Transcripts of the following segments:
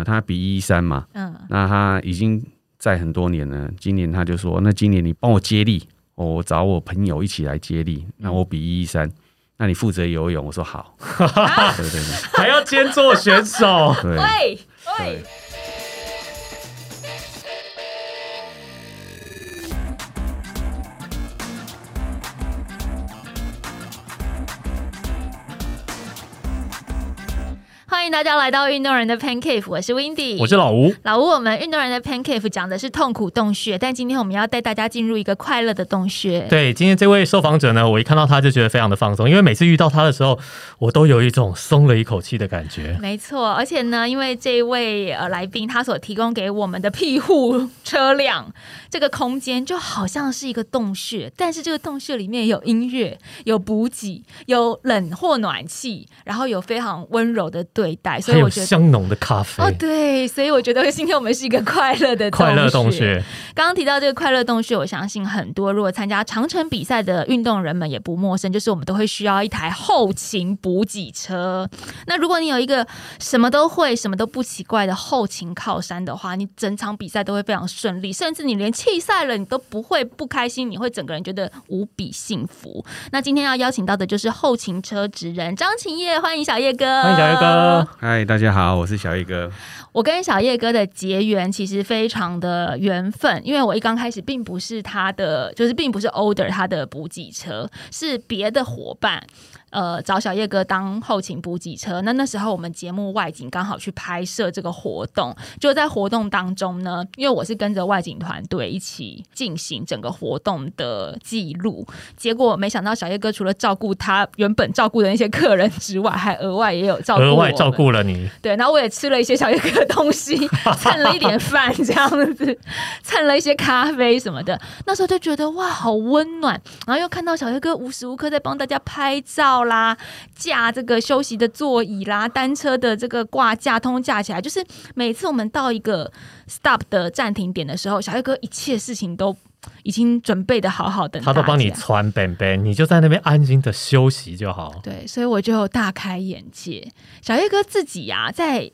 呃，他比一一三嘛，嗯，那他已经在很多年了。今年他就说，那今年你帮我接力，哦我找我朋友一起来接力，那我比一一三，那你负责游泳。我说好，对对对还要兼做选手，对。喂对迎大家来到运动人的 Pan Cave，我是 Windy，我是老吴。老吴。我们运动人的 Pan Cave 讲的是痛苦洞穴，但今天我们要带大家进入一个快乐的洞穴。对，今天这位受访者呢，我一看到他就觉得非常的放松，因为每次遇到他的时候，我都有一种松了一口气的感觉。没错，而且呢，因为这一位呃来宾他所提供给我们的庇护车辆这个空间就好像是一个洞穴，但是这个洞穴里面有音乐、有补给、有冷或暖气，然后有非常温柔的对待，所以我觉得。香浓的咖啡，哦，对，所以我觉得今天我们是一个快乐的快乐洞洞穴。刚刚提到这个快乐洞穴，我相信很多如果参加长城比赛的运动人们也不陌生，就是我们都会需要一台后勤补给车。那如果你有一个什么都会、什么都不奇怪的后勤靠山的话，你整场比赛都会非常顺利，甚至你连弃赛了你都不会不开心，你会整个人觉得无比幸福。那今天要邀请到的就是后勤车职人张晴叶，欢迎小叶哥，欢迎小叶哥。嗨，大家好，我是小叶哥。我跟小叶哥的结缘其实非常的缘分，因为我一刚开始并不是他的，就是并不是 older 他的补给车，是别的伙伴。呃，找小叶哥当后勤补给车。那那时候我们节目外景刚好去拍摄这个活动，就在活动当中呢，因为我是跟着外景团队一起进行整个活动的记录。结果没想到小叶哥除了照顾他原本照顾的那些客人之外，还额外也有照顾额外照顾了你，对，然后我也吃了一些小叶哥的东西，蹭了一点饭这样子，蹭了一些咖啡什么的。那时候就觉得哇，好温暖。然后又看到小叶哥无时无刻在帮大家拍照啦，架这个休息的座椅啦，单车的这个挂架通架起来。就是每次我们到一个 stop 的暂停点的时候，小叶哥一切事情都已经准备的好好的，他都帮你穿本本，你就在那边安心的休息就好。对，所以我就大开眼界。小叶哥自己呀、在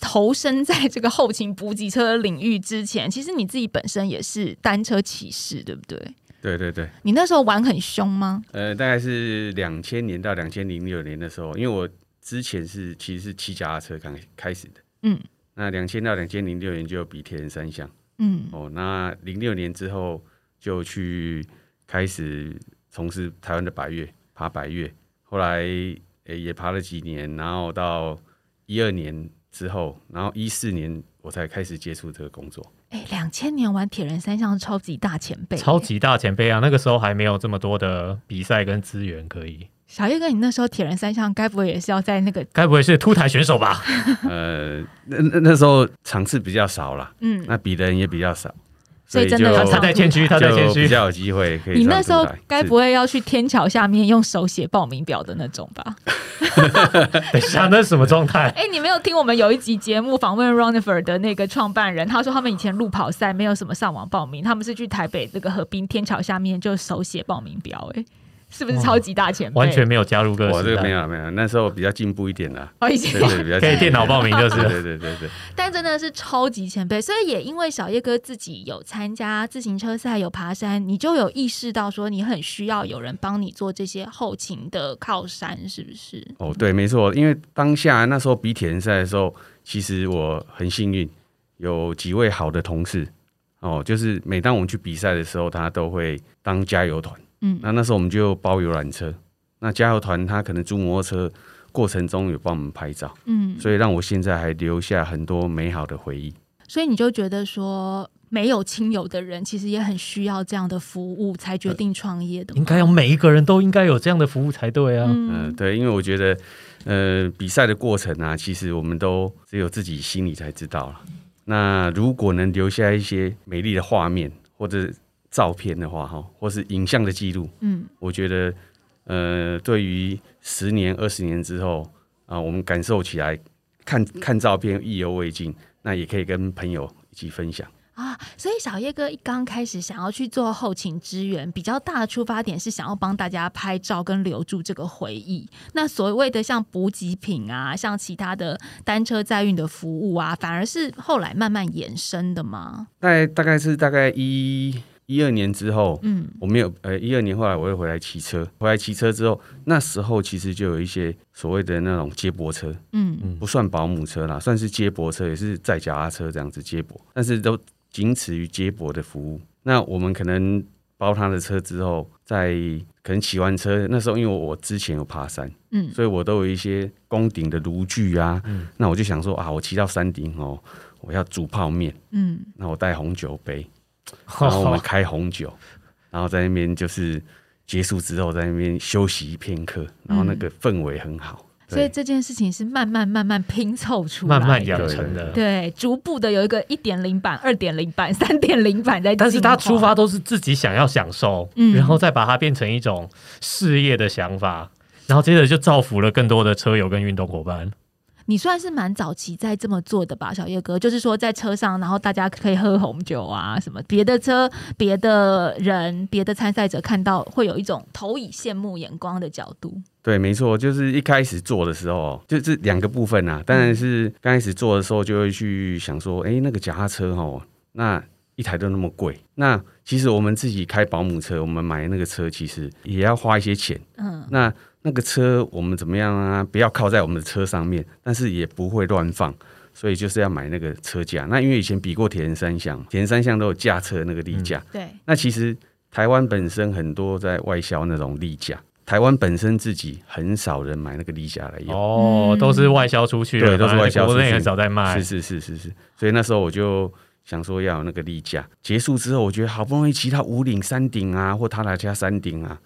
投身在这个后勤补给车领域之前，其实你自己本身也是单车骑士，对不对？对对对，你那时候玩很凶吗？呃，大概是两千年到两千零六年的时候，因为我之前是其实是骑脚踏车刚开始的，嗯。那两千到两千零六年就比铁人三项。嗯。哦，那零六年之后就去开始从事台湾的百越爬百越，后来诶、也爬了几年，然后到一二年之后，然后一四年我才开始接触这个工作。哎，两千年玩铁人三项是超级大前辈，超级大前辈啊！那个时候还没有这么多的比赛跟资源可以，小叶哥，你那时候铁人三项该不会也是要在那个该不会是凸台选手吧？呃，那那那时候场次比较少啦，嗯？那比的人也比较少，所以真的有他在谦虚，他在谦虚。比较有机会可以。你那时候该不会？要去天桥下面用手写报名表的那种吧？等一下，那是什么状态？哎、你没有听我们有一集节目访问 Runifer 的那个创办人，他说他们以前路跑赛没有什么上网报名，他们是去台北这个河滨天桥下面就手写报名表、哎，是不是超级大前辈？完全没有加入个我这个没有，没有，那时候比较进步一点啦。哦，以前对对，比较可以电脑报名就是了。对对对对，但真的是超级前辈，所以也因为小叶哥自己有参加自行车赛，有爬山，你就有意识到说你很需要有人帮你做这些后勤的靠山，是不是？哦对，没错，因为当下那时候比铁人赛的时候，其实我很幸运，有几位好的同事哦，就是每当我们去比赛的时候，他都会当加油团。嗯那那时候我们就包游览车，那加油团他可能租摩托车过程中有帮我们拍照，嗯，所以让我现在还留下很多美好的回忆。所以你就觉得说没有亲友的人，其实也很需要这样的服务，才决定创业的吗。应该有每一个人都应该有这样的服务才对啊！嗯、嗯，对，因为我觉得，呃，比赛的过程啊，其实我们都只有自己心里才知道了。那如果能留下一些美丽的画面或者照片的话，哈，或是影像的记录，嗯，我觉得，呃，对于十年、二十年之后啊、我们感受起来，看看照片意犹未尽，那也可以跟朋友一起分享。啊，所以小叶哥一刚开始想要去做后勤支援，比较大的出发点是想要帮大家拍照跟留住这个回忆。那所谓的像补给品啊，像其他的单车载运的服务啊，反而是后来慢慢延伸的吗？大概大概是大概一一二年之后，嗯。我没有呃一二年后来我又回来骑车，回来骑车之后，那时候其实就有一些所谓的那种接驳车，嗯。嗯。不算保姆车啦，算是接驳车，也是载脚踏车这样子接驳，但是都仅此于接驳的服务。那我们可能包他的车之后，在可能骑完车，那时候因为我之前有爬山，嗯。所以我都有一些攻顶的炉具啊，嗯。那我就想说啊，我骑到山顶哦，我要煮泡面，嗯，那我带红酒杯，然后我们开红酒，然后在那边就是结束之后在那边休息片刻，然后那个氛围很好。对所以这件事情是慢慢慢慢拼凑出来，慢慢养成的。对，逐步的有一个一点零版、二点零版、三点零版在，但是他出发都是自己想要享受，嗯然后再把它变成一种事业的想法，然后接着就造福了更多的车友跟运动伙伴。你算是蛮早期在这么做的吧，小叶哥，就是说在车上，然后大家可以喝红酒啊，什么别的车、别的人、别的参赛者看到会有一种投以羡慕眼光的角度。对，没错，就是一开始做的时候，就这两个部分啊。当然是刚开始做的时候，就会去想说，哎、那个脚踏车哦，那一台都那么贵，那其实我们自己开保姆车，我们买那个车其实也要花一些钱。嗯那那个车我们怎么样啊？不要靠在我们的车上面，但是也不会乱放，所以就是要买那个车架。那因为以前比过铁人三项，铁人三项都有架车那个立架，对，那其实台湾本身很多在外销那种立架，台湾本身自己很少人买那个立架来用。哦，嗯都是外销出去的，对都是外销出去国内很少在卖是。是是是是，所以那时候我就想说要有那个立架。结束之后，我觉得好不容易骑到五岭山顶啊，或塔塔加山顶啊，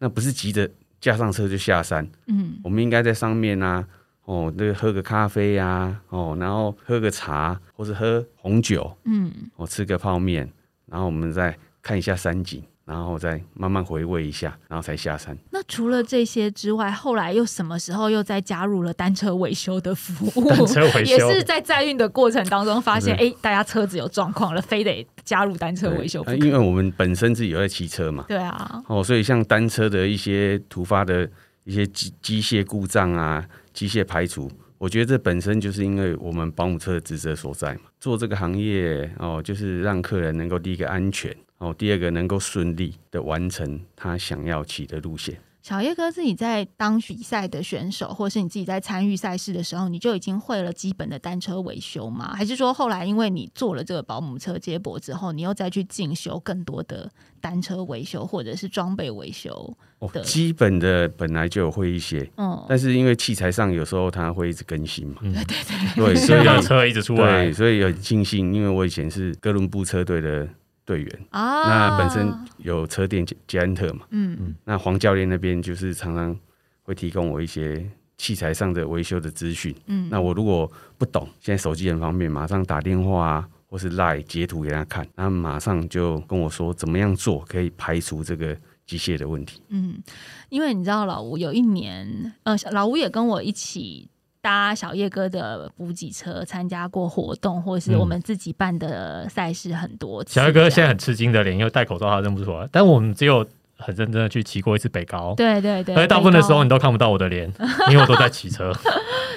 那不是急着架上车就下山，嗯。我们应该在上面啊，哦，那个喝个咖啡啊，哦，然后喝个茶，或是喝红酒，嗯，哦，吃个泡面，然后我们再看一下山景，然后再慢慢回味一下，然后才下山。那除了这些之外，后来又什么时候又再加入了单车维修的服务？单车维修也是在载运的过程当中发现，对哎，大家车子有状况了，非得加入单车维修。呃因为我们本身自己有在骑车嘛，对啊，哦，所以像单车的一些突发的一些机机械故障啊、机械排除，我觉得这本身就是因为我们保姆车的职责所在嘛。做这个行业哦，就是让客人能够第一个安全哦，第二个能够顺利的完成他想要骑的路线。小叶哥自己在当比赛的选手，或是你自己在参与赛事的时候，你就已经会了基本的单车维修吗？还是说后来因为你做了这个保姆车接驳之后，你又再去进修更多的单车维修或者是装备维修？哦，基本的本来就有会一些，嗯，但是因为器材上有时候它会一直更新嘛，嗯对对对，所所以车一直出来对，，所以很庆幸，因为我以前是哥伦布车队的队员，啊，那本身有车店捷捷安特嘛。嗯嗯那黄教练那边就是常常会提供我一些器材上的维修的资讯。嗯，那我如果不懂，现在手机很方便，马上打电话啊，或是 lie 截图给他看，他马上就跟我说怎么样做可以排除这个机械的问题。嗯，因为你知道老吴有一年，呃，老吴也跟我一起搭小叶哥的补给车，参加过活动，或者是嗯我们自己办的赛事很多次。小叶哥现在很吃惊的脸，因为戴口罩他认不出来，但我们只有很认真的去骑过一次北高，对对对，而且大部分的时候你都看不到我的脸，因为我都在骑车。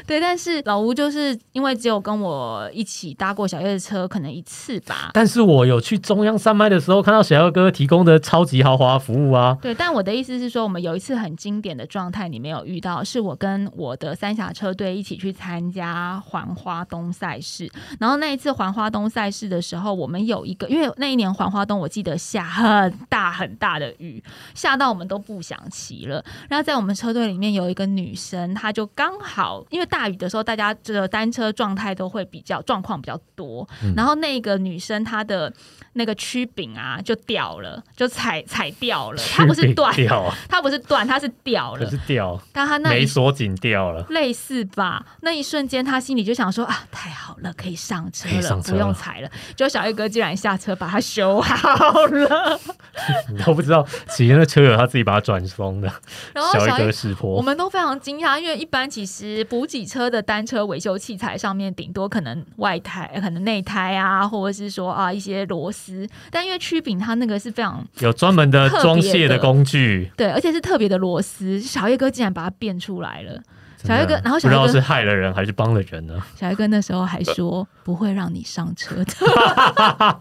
对，但是老吴就是因为只有跟我一起搭过小叶的车，可能一次吧。但是我有去中央山脉的时候，看到小二哥提供的超级豪华服务啊，对，但我的意思是说，我们有一次很经典的状态，你没有遇到，是我跟我的三峡车队一起去参加环花东赛事。然后那一次环花东赛事的时候，我们有一个，因为那一年环花东我记得下很大很大的雨，下到我们都不想骑了。然后在我们车队里面有一个女生，她就刚好因为大雨的时候，大家这个单车状态都会比较状况比较多。然后那个女生她的那个曲柄啊就掉了，就踩踩掉了，它不是断，掉啊，它不是断，它是掉了可是。掉，但她那一没锁紧掉了。类似吧，那一瞬间她心里就想说啊，太好了，可以上车了，不用踩了。就小叶哥竟然下车把它修好了，你都不知道，其惜那车友他自己把它转松的，然后小叶。小一格识我破。们都非常惊讶，因为一般其实补给车的单车维修器材上面顶多可能外胎、可能内胎啊，或者是说啊一些螺丝，但因为曲柄它那个是非常有专门的装卸的的工具，对，而且是特别的螺丝，小叶哥竟然把它变出来了。小黑哥，然后不知道是害了人还是帮了人呢？小黑哥那时候还说不会让你上车的，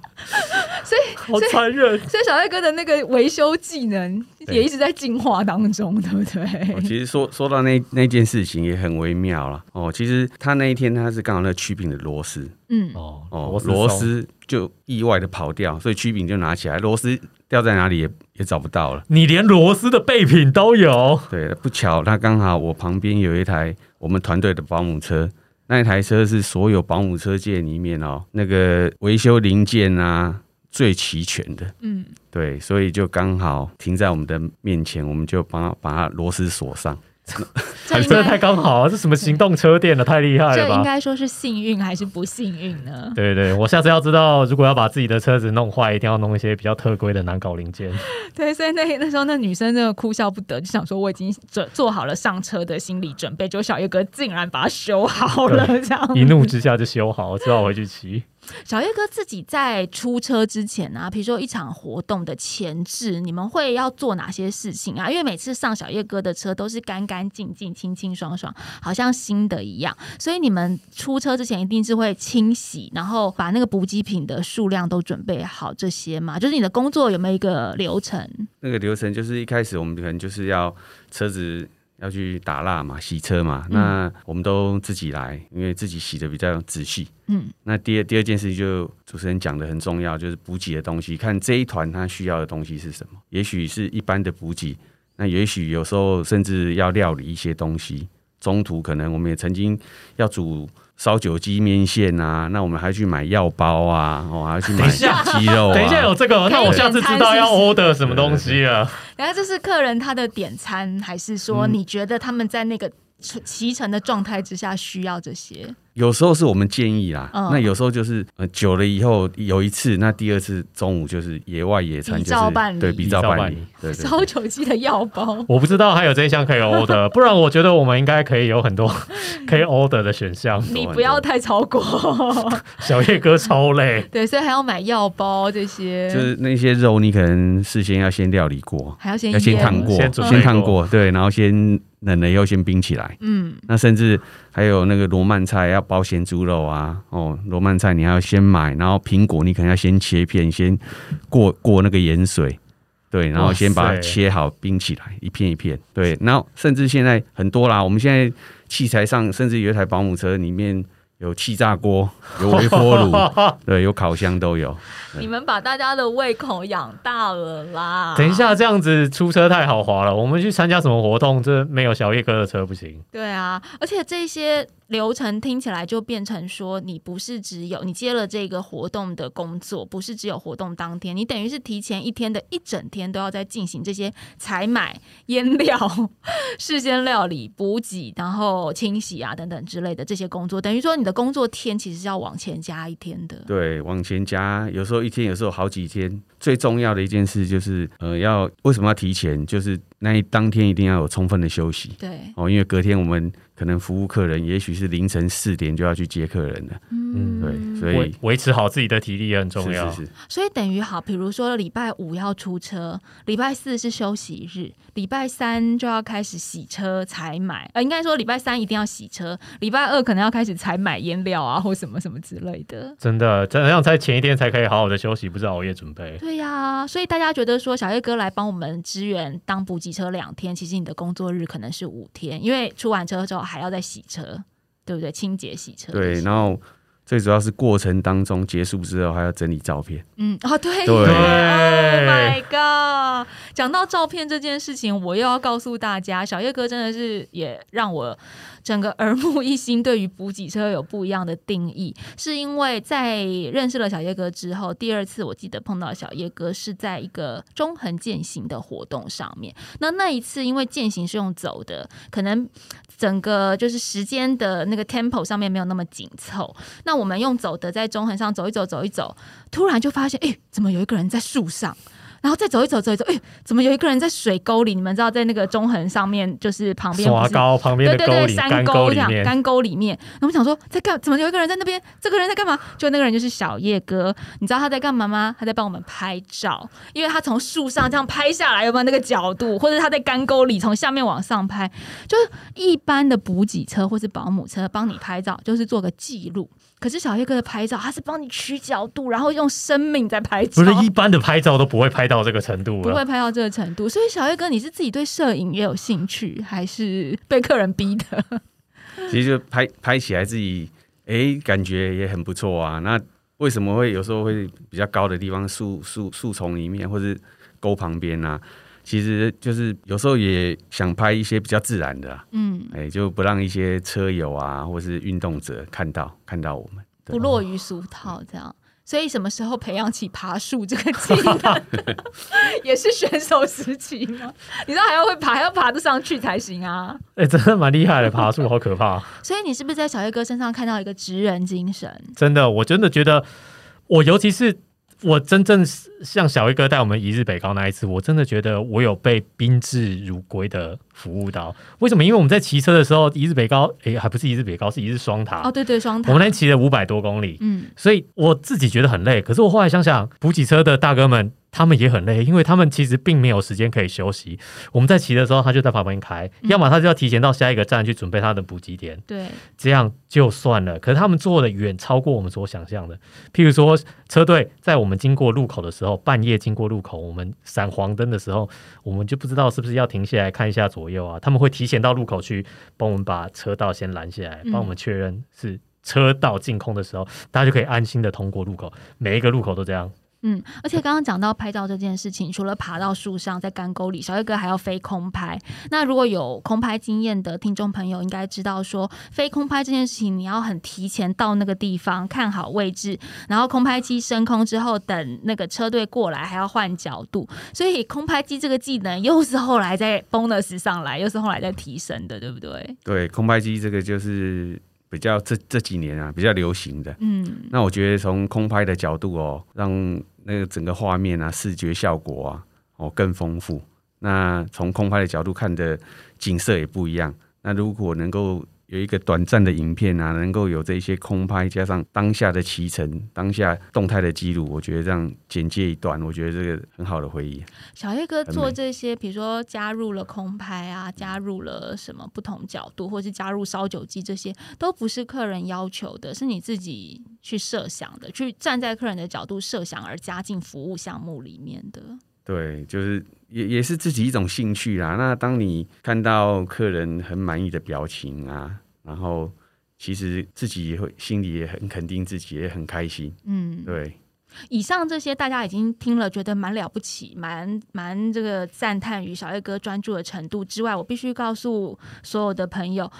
所以好残忍！所以小黑哥的那个维修技能对也一直在进化当中，对不哦对？其实说说到那那件事情也很微妙了哦。其实他那一天他是刚好那曲柄的螺丝嗯，哦哦，螺丝螺丝就意外的跑掉，所以曲柄就拿起来，螺丝掉在哪里也也找不到了。你连螺丝的备品都有，对，不巧他刚好我旁边有一台我们团队的保姆车，那一台车是所有保姆车界里面哦那个维修零件啊最齐全的。嗯，对，所以就刚好停在我们的面前，我们就帮他把它螺丝锁上。这应真的太刚好啊！这什么行动车店了，太厉害了这应？该说是幸运还是不幸运呢？对对，我下次要知道，如果要把自己的车子弄坏，一定要弄一些比较特规的难搞零件。对，所以那那时候那女生真的哭笑不得，就想说我已经做做好了上车的心理准备，结果小叶哥竟然把它修好了，这样一怒之下就修好，只好回去骑。小叶哥自己在出车之前啊，比如说一场活动的前置，你们会要做哪些事情啊？因为每次上小叶哥的车都是干干净净、清清爽爽，好像新的一样，所以你们出车之前一定是会清洗，然后把那个补给品的数量都准备好，这些嘛，就是你的工作有没有一个流程？那个流程就是一开始我们可能就是要车子要去打蜡嘛，洗车嘛，嗯那我们都自己来，因为自己洗的比较仔细。嗯，那第二第二件事情就主持人讲的很重要，就是补给的东西，看这一团他需要的东西是什么，也许是一般的补给，那也许有时候甚至要料理一些东西，中途可能我们也曾经要煮。烧酒鸡面线啊，那我们还去买药包啊，哦，还要去买 一下鸡肉啊。等一下有这个，那我下次知道要 order 什么东西了。然后这是客人他的点餐，还是说嗯你觉得他们在那个骑乘的状态之下需要这些？有时候是我们建议啦，嗯。那有时候就是呃久了以后有一次，那第二次中午就是野外野餐，就是对比照办理烧酒鸡的药包，我不知道还有这一项可以 order，不然我觉得我们应该可以有很多 可以 order 的选项。你不要太超过。小叶哥超累，对，所以还要买药包这些，就是那些肉你可能事先要先料理过，还要先要先腌烫过，先烫过，对，然后先冷了以后先冰起来。嗯，那甚至还有那个罗曼菜要包咸猪肉啊，哦，罗曼菜你要先买，然后苹果你可能要先切片，先过过那个盐水，对，然后先把它切好冰起来，一片一片，对，然后甚至现在很多啦，我们现在器材上甚至有一台保姆车里面有气炸锅，有微波炉，对，有烤箱都有。你们把大家的胃口养大了啦。等一，下这样子出车太豪华了，我们去参加什么活动，这没有小叶哥的车不行。对啊，而且这些流程听起来就变成说，你不是只有你接了这个活动的工作，不是只有活动当天，你等于是提前一天的一整天都要在进行这些采买、腌料、事先料理、补给，然后清洗啊等等之类的这些工作，等于说你的工作天其实是要往前加一天的。对，往前加，有时候一天，有时候好几天。最重要的一件事就是，呃，要为什么要提前？就是那一当天一定要有充分的休息对，哦，因为隔天我们可能服务客人，也许是凌晨四点就要去接客人了。嗯，对，所以维持好自己的体力也很重要。是是是，所以等于好，比如说礼拜五要出车，礼拜四是休息日，礼拜三就要开始洗车采买，呃，应该说礼拜三一定要洗车，礼拜二可能要开始采买腌料啊，或什么什么之类的。真的，真的要在前一天才可以好好的休息，不是熬夜准备。对呀、所以大家觉得说小叶哥来帮我们支援当补给车两天，其实你的工作日可能是五天，因为出完车之后还要再洗车，对不对？清洁洗车。对，然后最主要是过程当中结束之后还要整理照片。嗯，哦，对对，Oh my god！讲到照片这件事情，我又要告诉大家，小叶哥真的是也让我整个耳目一新，对于补给车有不一样的定义。是因为在认识了小叶哥之后，第二次我记得碰到小叶哥是在一个中横践行的活动上面。那那一次因为践行是用走的，可能整个就是时间的那个 tempo 上面没有那么紧凑。那我们用走的在中横上走一走，走一走，突然就发现，哎、怎么有一个人在树上？然后再走一走，走一走，哎、怎么有一个人在水沟里？你们知道，在那个中横上面，就是旁边高旁边对对对，山干沟沟这样干沟里面。然后我们想说，在干怎么有一个人在那边？这个人在干嘛？就那个人就是小叶哥，你知道他在干嘛吗？他在帮我们拍照，因为他从树上这样拍下来，有没有那个角度？或者他在干沟里从下面往上拍，就是一般的补给车或是保姆车帮你拍照，就是做个记录。可是小叶哥的拍照，他是帮你取角度，然后用生命在拍照，不是一般的拍照都不会拍到这个程度不会。拍到这个程度。所以小叶哥，你是自己对摄影也有兴趣，还是被客人逼的？其实就拍拍起来自己，哎、感觉也很不错啊。那为什么会有时候会比较高的地方，树树树丛里面或是沟旁边啊？其实就是有时候也想拍一些比较自然的、啊，嗯，哎、就不让一些车友啊或是运动者看到看到我们。不落于俗套这样。所以什么时候培养起爬树这个技能，也是选手时期吗？你知道还要会爬，还要爬得上去才行啊。哎、真的蛮厉害的，爬树好可怕。所以你是不是在小叶哥身上看到一个职人精神？真的，我真的觉得，我尤其是我真正像小威哥带我们一日北高那一次，我真的觉得我有被宾至如归的服务到。为什么？因为我们在骑车的时候，一日北高，诶、还不是一日北高，是一日双塔。哦，对对，双塔我们。那天骑了五百多公里，嗯，所以我自己觉得很累。可是我后来想想，补给车的大哥们他们也很累，因为他们其实并没有时间可以休息。我们在骑的时候，他就在旁边开，嗯要么他就要提前到下一个站去准备他的补给点。对，这样就算了。可是他们做的远超过我们所想象的。譬如说，车队在我们经过路口的时候，半夜经过路口，我们闪黄灯的时候，我们就不知道是不是要停下来看一下左右啊。他们会提前到路口去帮我们把车道先拦下来，嗯帮我们确认是。车道净空的时候，大家就可以安心的通过路口。每一个路口都这样，嗯，而且刚刚讲到拍照这件事情，除了爬到树上，在干沟里，小叶哥还要飞空拍。那如果有空拍经验的听众朋友，应该知道说，飞空拍这件事情，你要很提前到那个地方，看好位置，然后空拍机升空之后，等那个车队过来，还要换角度。所以空拍机这个技能又是后来在 bonus 上来，又是后来在提升的，对不对？对，空拍机这个就是比较这这几年啊比较流行的。嗯，那我觉得从空拍的角度哦，让那个整个画面啊、视觉效果啊哦更丰富。那从空拍的角度看的景色也不一样。那如果能够有一个短暂的影片啊，能够有这些空拍加上当下的骑乘、当下动态的记录，我觉得这样简介一段，我觉得这个很好的回忆。小叶哥做这些，比如说加入了空拍啊，加入了什么不同角度，或是加入烧酒机，这些都不是客人要求的，是你自己去设想的，去站在客人的角度设想而加进服务项目里面的。对，就是也也是自己一种兴趣啦。那当你看到客人很满意的表情啊，然后其实自己也会心里也很肯定自己，也很开心。嗯，对，以上这些大家已经听了，觉得蛮了不起，蛮蛮这个赞叹于小叶哥专注的程度之外，我必须告诉所有的朋友。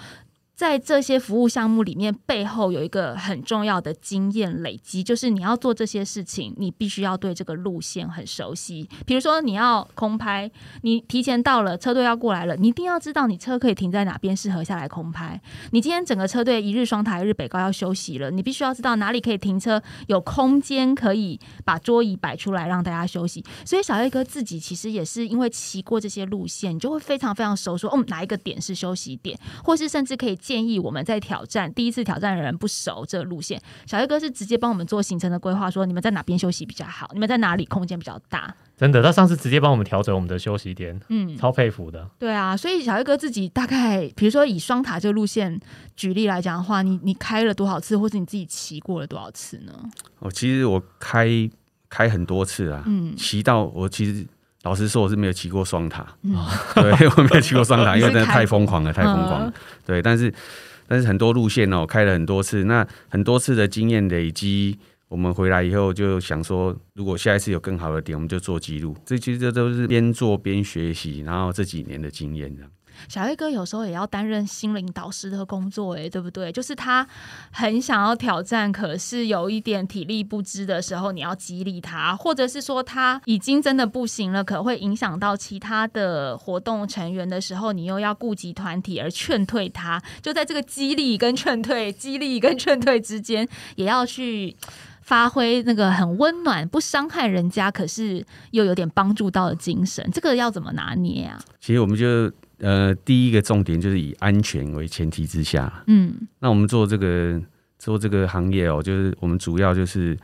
在这些服务项目里面，背后有一个很重要的经验累积，就是你要做这些事情，你必须要对这个路线很熟悉。比如说，你要空拍，你提前到了，车队要过来了，你一定要知道你车可以停在哪边，适合下来空拍。你今天整个车队一日双台、日北高要休息了，你必须要知道哪里可以停车，有空间可以把桌椅摆出来让大家休息。所以小叶哥自己其实也是因为骑过这些路线，你就会非常非常熟说，哦，哪一个点是休息点，或是甚至可以建议我们在挑战第一次挑战的人不熟这个路线，小叶哥是直接帮我们做行程的规划，说你们在哪边休息比较好，你们在哪里空间比较大。真的。他上次直接帮我们调整我们的休息点，嗯，超佩服的。对啊，所以小叶哥自己大概，比如说以双塔这个路线举例来讲的话，你你开了多少次，或者你自己骑过了多少次呢？哦，其实我开开很多次啊，嗯骑到我其实老实说我是没有骑过双塔，嗯，对我没有骑过双塔，因为真的太疯狂了，太疯狂了。嗯对，但是但是很多路线哦，开了很多次，那很多次的经验累积，我们回来以后就想说，如果下一次有更好的点，我们就做记录。这其实这都是边做边学习，然后这几年的经验这样。小黑哥有时候也要担任心灵导师的工作，诶，对不对？就是他很想要挑战，可是有一点体力不支的时候，你要激励他，或者是说他已经真的不行了，可会影响到其他的活动成员的时候，你又要顾及团体而劝退他。就在这个激励跟劝退、激励跟劝退之间，也要去。发挥那个很温暖、不伤害人家，可是又有点帮助到的精神，这个要怎么拿捏啊？其实我们就呃，第一个重点就是以安全为前提之下，嗯那我们做这个做这个行业哦，就是我们主要就是，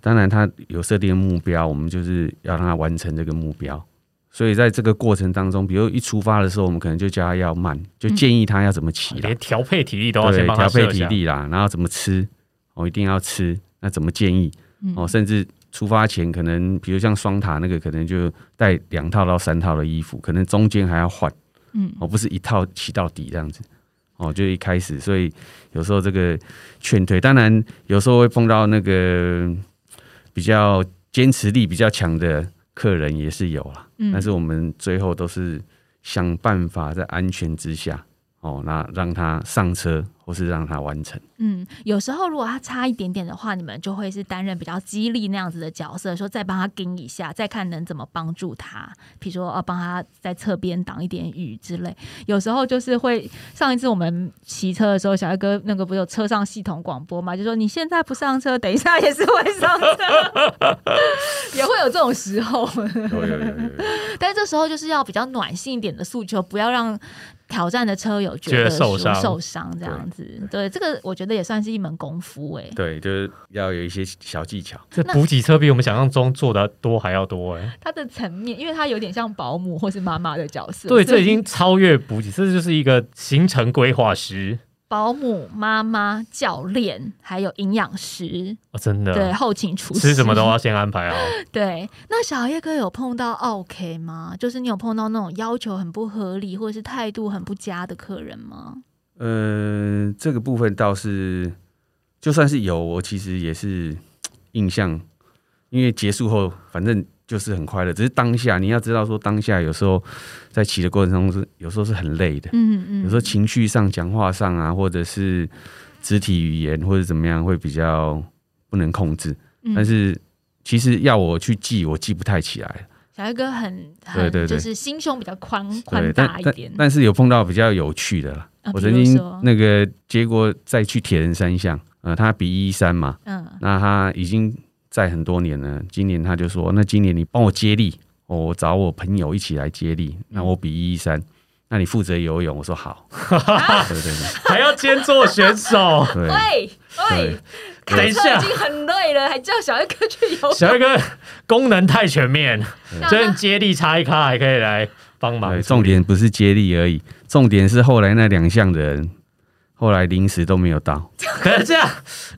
当然他有设定的目标，我们就是要让他完成这个目标。所以在这个过程当中，比如一出发的时候，我们可能就叫他要慢，就建议他要怎么骑啦，连调配体力都要调配。体力啦，然后怎么吃，哦，一定要吃。那怎么建议？嗯哦，甚至出发前可能，比如像双塔那个，可能就带两套到三套的衣服，可能中间还要换。嗯哦，不是一套骑到底这样子。哦，就一开始，所以有时候这个劝退，当然有时候会碰到那个比较坚持力比较强的客人也是有啦。嗯但是我们最后都是想办法在安全之下，哦，那让他上车或是让他完成。嗯，有时候如果他差一点点的话，你们就会是担任比较激励那样子的角色，说再帮他盯一下，再看能怎么帮助他，比如说哦，帮他在侧边挡一点雨之类。有时候就是会，上一次我们骑车的时候，小艾哥那个不是有车上系统广播嘛，就说你现在不上车，等一下也是会上车，也会有这种时候。有有有有有，但是这时候就是要比较暖心一点的诉求，不要让挑战的车友觉得受伤受伤这样子。对，这个我觉得也算是一门功夫哎、对，就是要有一些小技巧。这补给车比我们想象中做的多还要多哎、它的层面，因为它有点像保姆或是妈妈的角色。对，这已经超越补给，这就是一个行程规划师保姆、妈妈、教练，还有营养师，哦，真的。对，后勤厨师，吃什么都要先安排好。对。那小叶哥有碰到 OK 吗？就是你有碰到那种要求很不合理，或者是态度很不佳的客人吗？呃，这个部分倒是，就算是有，我其实也是 印象，因为结束后反正就是很快乐，只是当下你要知道说，当下有时候在骑的过程中是有时候是很累的，嗯嗯，有时候情绪上、讲话上啊，或者是肢体语言或者怎么样，会比较不能控制。嗯但是其实要我去记，我记不太起来。小叶哥很很对对对就是心胸比较宽对，宽大一点。但是有碰到比较有趣的啦。啊我曾经那个结果再去铁人三项，呃，他比一三嘛，嗯那他已经在很多年了。今年他就说，那今年你帮我接力，哦我找我朋友一起来接力，那我比一一三，那你负责游泳。我说好，对对对还要兼做选手。对喂喂对，等一下已经很累了，还叫小叶哥去游泳。小一哥功能太全面，那所以接力差一卡还可以来帮忙，。重点不是接力而已，重点是后来那两项的人，后来临时都没有到。可是这样，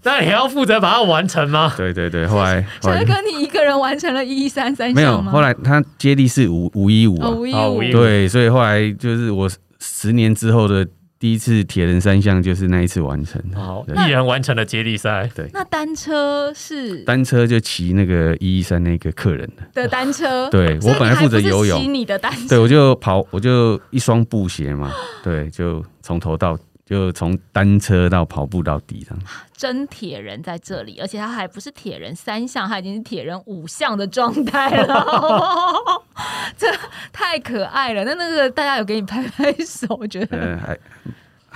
那你还要负责把它完成吗？对对对，后来 后来。小哥，你一个人完成了一三三没有，后来他接力是五五一五哦，啊，五。一五。对，所以后来就是我十年之后的第一次铁人三项，就是那一次完成。的。好，一人完成了接力赛。对，那单车是？单车就骑那个一一三那个客人的，的单车，对我本来负责游泳。骑你的单车，对我就跑，我就一双布鞋嘛，对，就从头到就从单车到跑步到底上。真铁人在这里，而且他还不是铁人三项，他已经是铁人五项的状态了，这太可爱了。那那个大家有给你拍拍手，我觉得。呃，还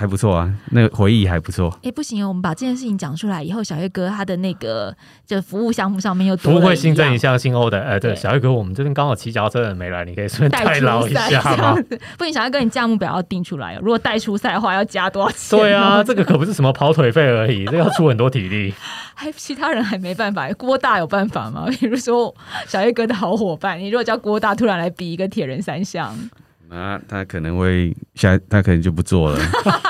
还不错啊，那个回忆还不错。哎、不行哦！我们把这件事情讲出来以后，小月哥他的那个就服务项目上面又服务多了会新增一样项新欧的，哎，对，对小月哥，我们这边刚好骑脚踏车的人没来，你可以顺便带出代劳一下。不行，小月哥，你价目表要定出来哦。如果带出赛的话，要加多少钱？对啊，这个可不是什么跑腿费而已，这要出很多体力。还其他人还没办法，郭大有办法吗？比如说小叶哥的好伙伴，你如果叫郭大突然来比一个铁人三项，那他可能会下，他可能就不做了。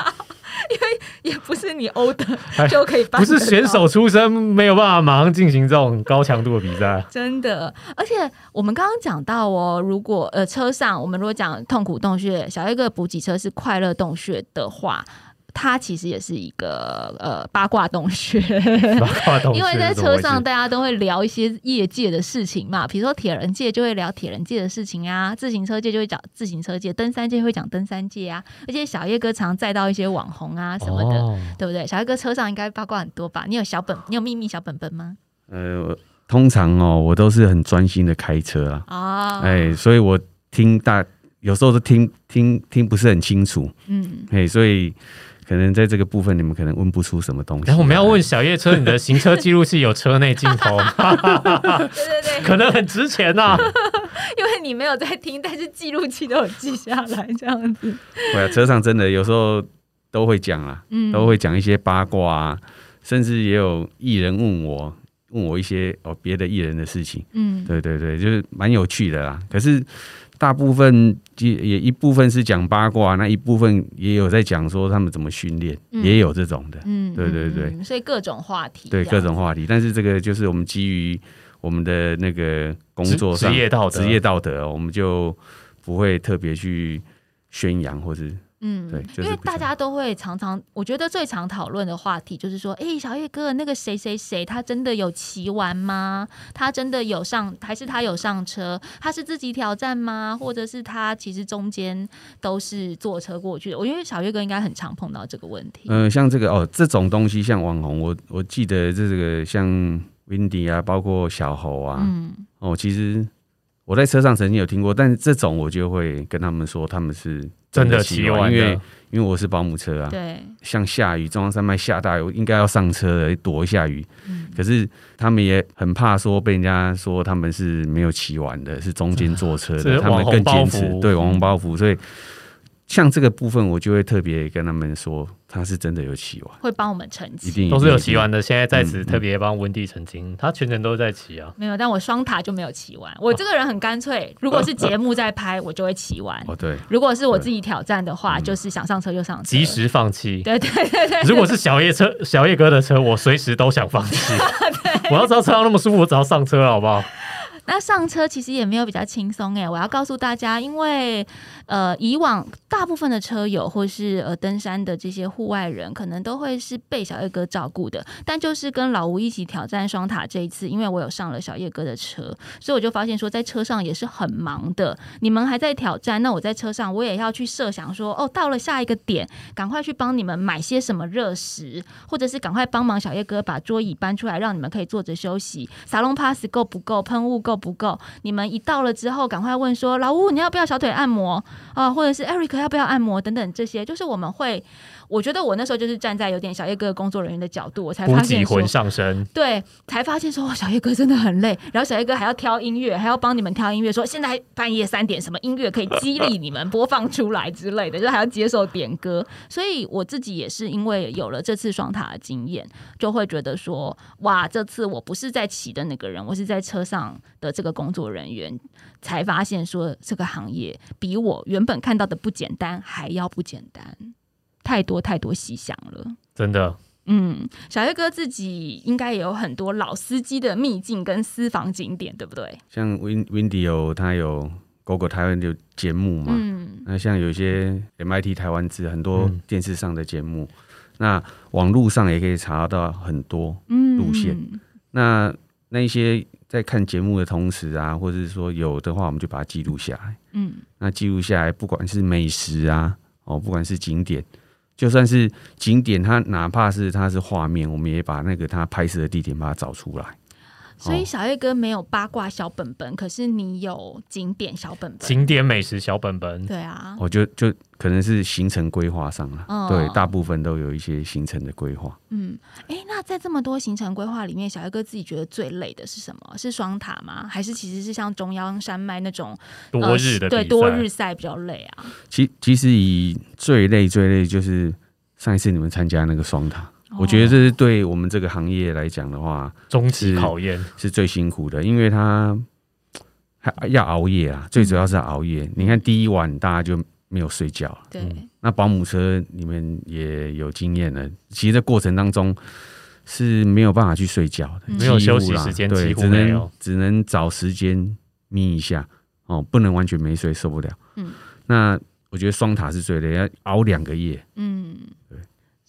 也不是你欧的哎就可以办，不是选。手出身，没有办法马上进行这种高强度的比赛。真的，而且我们刚刚讲到哦，如果呃车上我们如果讲痛苦洞穴，小叶哥的补给车是快乐洞穴的话，它其实也是一个呃八卦洞穴，八卦洞因为在车上大家都会聊一些业界的事情嘛，比如说铁人界就会聊铁人界的事情啊，自行车界就会讲自行车界，登山界会讲登山界啊，而且小叶哥常载到一些网红啊什么的，哦对不对？小叶哥车上应该八卦很多吧？你有小本，你有秘密小本本吗？呃，通常哦，我都是很专心的开车啊，啊，哎，所以我听大有时候都听听听不是很清楚，嗯，哎，所以可可能在这个部分你们可能问不出什么东西来。然后我们要问小夜车，你的行车记录器有车内镜头吗？对对对，可能很值钱呐、因为你没有在听，但是记录器都有记下来，这样子。对啊，车上真的有时候都会讲啊，嗯，都会讲一些八卦啊，甚至也有艺人问我问我一些哦别的艺人的事情。嗯，对对对，就是蛮有趣的啦。可是大部分也也一部分是讲八卦，那一部分也有在讲说他们怎么训练，嗯也有这种的。嗯，对对嗯对嗯所以各种话题，对各种话题，但是这个就是我们基于我们的那个工作职上职业道德职业道德哦，我们就不会特别去宣扬或是嗯，对就是因为大家都会常常，我觉得最常讨论的话题就是说，哎、小叶哥，那个谁谁谁，他真的有骑完吗？他真的有上，还是他有上车？他是自己挑战吗？或者是他其实中间都是坐车过去的？我觉得小叶哥应该很常碰到这个问题。呃，像这个哦，这种东西像网红，我我记得这个像 Windy 啊，包括小猴啊，嗯哦，其实我在车上曾经有听过，但是这种我就会跟他们说他们是真的骑骑完因为，因为我是保姆车啊，对，像下雨，中央山脉下大雨，我应该要上车的，躲一下雨。嗯可是他们也很怕说被人家说他们是没有骑完的，是中间坐车的，他们更坚持对网红包袱，所以像这个部分，我就会特别跟他们说，他是真的有骑完，会帮我们澄一清。定都是有骑完的。现在在此特别帮温蒂澄清，他全程都在骑啊。没有，但我双塔就没有骑完。我这个人很干脆，如果是节目在拍，我就会骑完；哦，对，如果是我自己挑战的话，嗯就是想上车就上车。及时放弃。对对对对，如果是小叶车、小叶哥的车，我随时都想放弃。我要知道车上那么舒服，我只要上车了，好不好？那上车其实也没有比较轻松哎，我要告诉大家，因为呃，以往大部分的车友或是呃登山的这些户外人，可能都会是被小叶哥照顾的。但就是跟老吴一起挑战双塔这一次，因为我有上了小叶哥的车，所以我就发现说，在车上也是很忙的。你们还在挑战，那我在车上我也要去设想说，哦，到了下一个点，赶快去帮你们买些什么热食，或者是赶快帮忙小叶哥把桌椅搬出来，让你们可以坐着休息。沙龙 pass 够不够？喷雾够够不够？你们一到了之后，赶快问说老吴你要不要小腿按摩啊、或者是 Eric 要不要按摩等等这些，就是我们会，我觉得我那时候就是站在有点小叶哥的工作人员的角度，我才发现魂上身，对，才发现说哇，小叶哥真的很累，然后小叶哥还要挑音乐，还要帮你们挑音乐，说现在半夜三点什么音乐可以激励你们播放出来之类的，就还要接受点歌。所以我自己也是因为有了这次双塔的经验，就会觉得说哇，这次我不是在骑的那个人，我是在车上的这个工作人员，才发现说这个行业比我原本看到的不简单还要不简单，太多太多细想了。真的嗯，小月哥自己应该也有很多老司机的秘境跟私房景点，对不对？像 Win Windy 有他有 Google 台湾的节目嘛，嗯那像有一些 MIT 台湾制很多嗯电视上的节目，那网络上也可以查到很多。嗯路线那那一些在看节目的同时啊，或者是说有的话，我们就把它记录下来。嗯那记录下来，不管是美食啊，哦，不管是景点，就算是景点，它哪怕是它是画面，我们也把那个它拍摄的地点把它找出来。所以小叶哥没有八卦小本本，可是你有景点小本本。景点美食小本本，对啊，我就就可能是行程规划上了，哦对，大部分都有一些行程的规划。嗯，哎，那在这么多行程规划里面，小叶哥自己觉得最累的是什么？是双塔吗？还是其实是像中央山脉那种多日的对多日赛比较累啊？其其实以最累最累就是上一次你们参加那个双塔，我觉得这哦是对我们这个行业来讲的话终极是考验。是最辛苦的，因为它还要熬夜啊，最主要是熬夜。你看第一晚大家就没有睡觉，对，嗯那保姆车你们也有经验了，其实，在过程当中是没有办法去睡觉的，嗯没有休息时间对，只能只能找时间眯一下哦，不能完全没睡，受不了。嗯，那我觉得双塔是最累，要熬两个夜。嗯，对。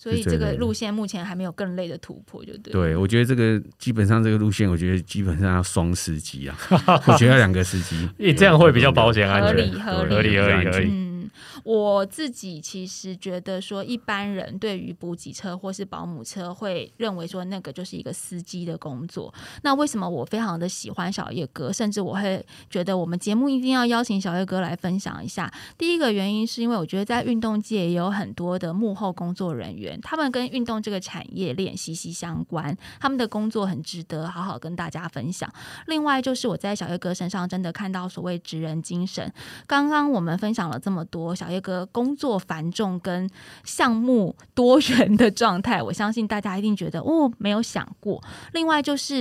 所以这个路线目前还没有更累的突破，就对。对，我觉得这个基本上这个路线，我觉得基本上要双司机啊，我觉得要两个司机，诶 这样会比较保险安合全理合理合理合理合理。嗯，我自己其实觉得说，一般人对于补给车或是保姆车会认为说那个就是一个司机的工作。那为什么我非常的喜欢小叶哥，甚至我会觉得我们节目一定要邀请小叶哥来分享一下？第一个原因是因为我觉得在运动界也有很多的幕后工作人员，他们跟运动这个产业链息息相关，他们的工作很值得好好跟大家分享。另外就是我在小叶哥身上真的看到所谓职人精神。刚刚我们分享了这么多小叶哥工作繁重跟项目多元的状态，我相信大家一定觉得哦没有想过。另外就是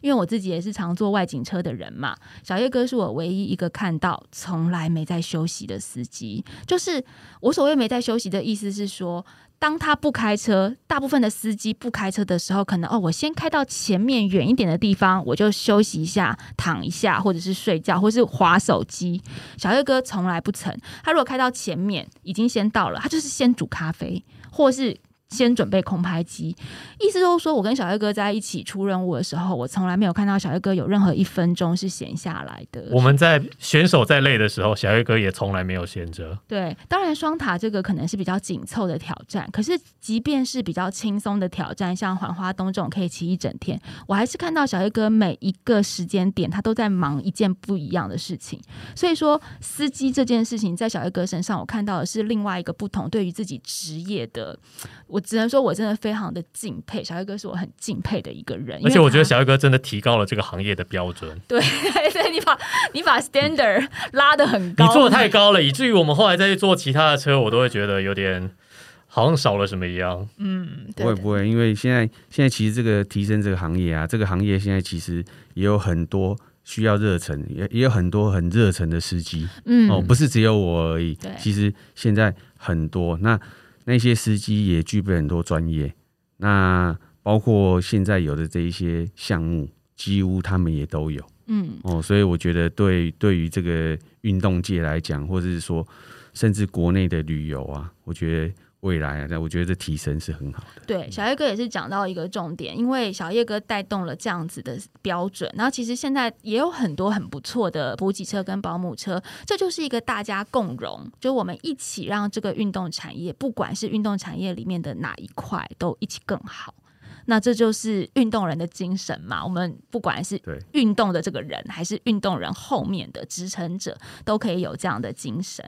因为我自己也是常坐外景车的人嘛，小叶哥是我唯一一个看到从来没在休息的司机。就是我所谓没在休息的意思是说。当他不开车，大部分的司机不开车的时候，可能哦，我先开到前面远一点的地方，我就休息一下，躺一下，或者是睡觉，或是划手机。小月哥从来不曾，他如果开到前面，已经先到了，他就是先煮咖啡，或是。先准备空拍机，意思就是说，我跟小叶哥在一起出任务的时候，我从来没有看到小叶哥有任何一分钟是闲下来的。我们在选手在累的时候，小叶哥也从来没有闲着。对，当然双塔这个可能是比较紧凑的挑战，可是即便是比较轻松的挑战，像环花东这种可以骑一整天，我还是看到小叶哥每一个时间点他都在忙一件不一样的事情。所以说，司机这件事情在小叶哥身上，我看到的是另外一个不同，对于自己职业的。我只能说，我真的非常的敬佩小黑哥，是我很敬佩的一个人。而且我觉得小黑哥真的提高了这个行业的标准。对，对你把你把 standard 拉的很高，你做的太高了，以至于我们后来再去做其他的车，我都会觉得有点好像少了什么一样。嗯，不会不会，因为现在现在其实这个提升这个行业啊，这个行业现在其实也有很多需要热忱，也也有很多很热忱的司机。嗯，哦，不是只有我而已。对，其实现在很多那。那些司机也具备很多专业，那包括现在有的这一些项目，几乎他们也都有。嗯，哦，所以我觉得对对于这个运动界来讲，或者是说，甚至国内的旅游啊，我觉得。未来啊，那我觉得这提升是很好的。对，小叶哥也是讲到一个重点，因为小叶哥带动了这样子的标准，然后其实现在也有很多很不错的补给车跟保姆车，这就是一个大家共荣，就我们一起让这个运动产业，不管是运动产业里面的哪一块，都一起更好。那这就是运动人的精神嘛？我们不管是运动的这个人，还是运动人后面的支撑者，都可以有这样的精神。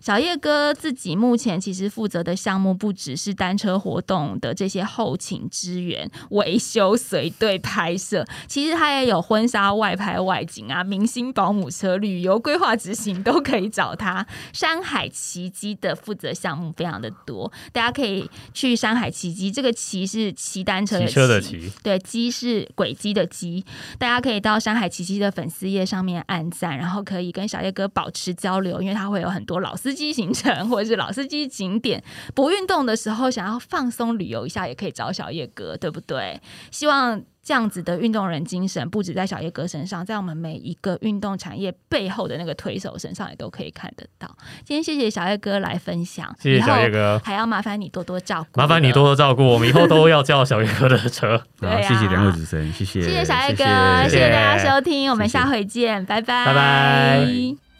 小叶哥自己目前其实负责的项目不只是单车活动的这些后勤支援、维修、随队拍摄，其实他也有婚纱外拍、外景啊、明星保姆车、旅游规划执行都可以找他。山海奇迹的负责项目非常的多，大家可以去山海奇迹。这个奇是骑单车。车的骑，对，机是轨迹的机，大家可以到山海奇迹的粉丝页上面按赞，然后可以跟小叶哥保持交流，因为他会有很多老司机行程或者是老司机景点。不运动的时候，想要放松旅游一下，也可以找小叶哥，对不对？希望。这样子的运动人精神，不止在小叶哥身上，在我们每一个运动产业背后的那个推手身上，也都可以看得到。今天谢谢小叶哥来分享，谢谢小叶哥，还要麻烦你多多照顾，麻烦你多多照顾，我们以后都要叫小叶哥的车。好，谢谢两位主持人，谢谢，谢谢小叶哥，谢谢。大家收听，我们下回见，拜拜，拜拜。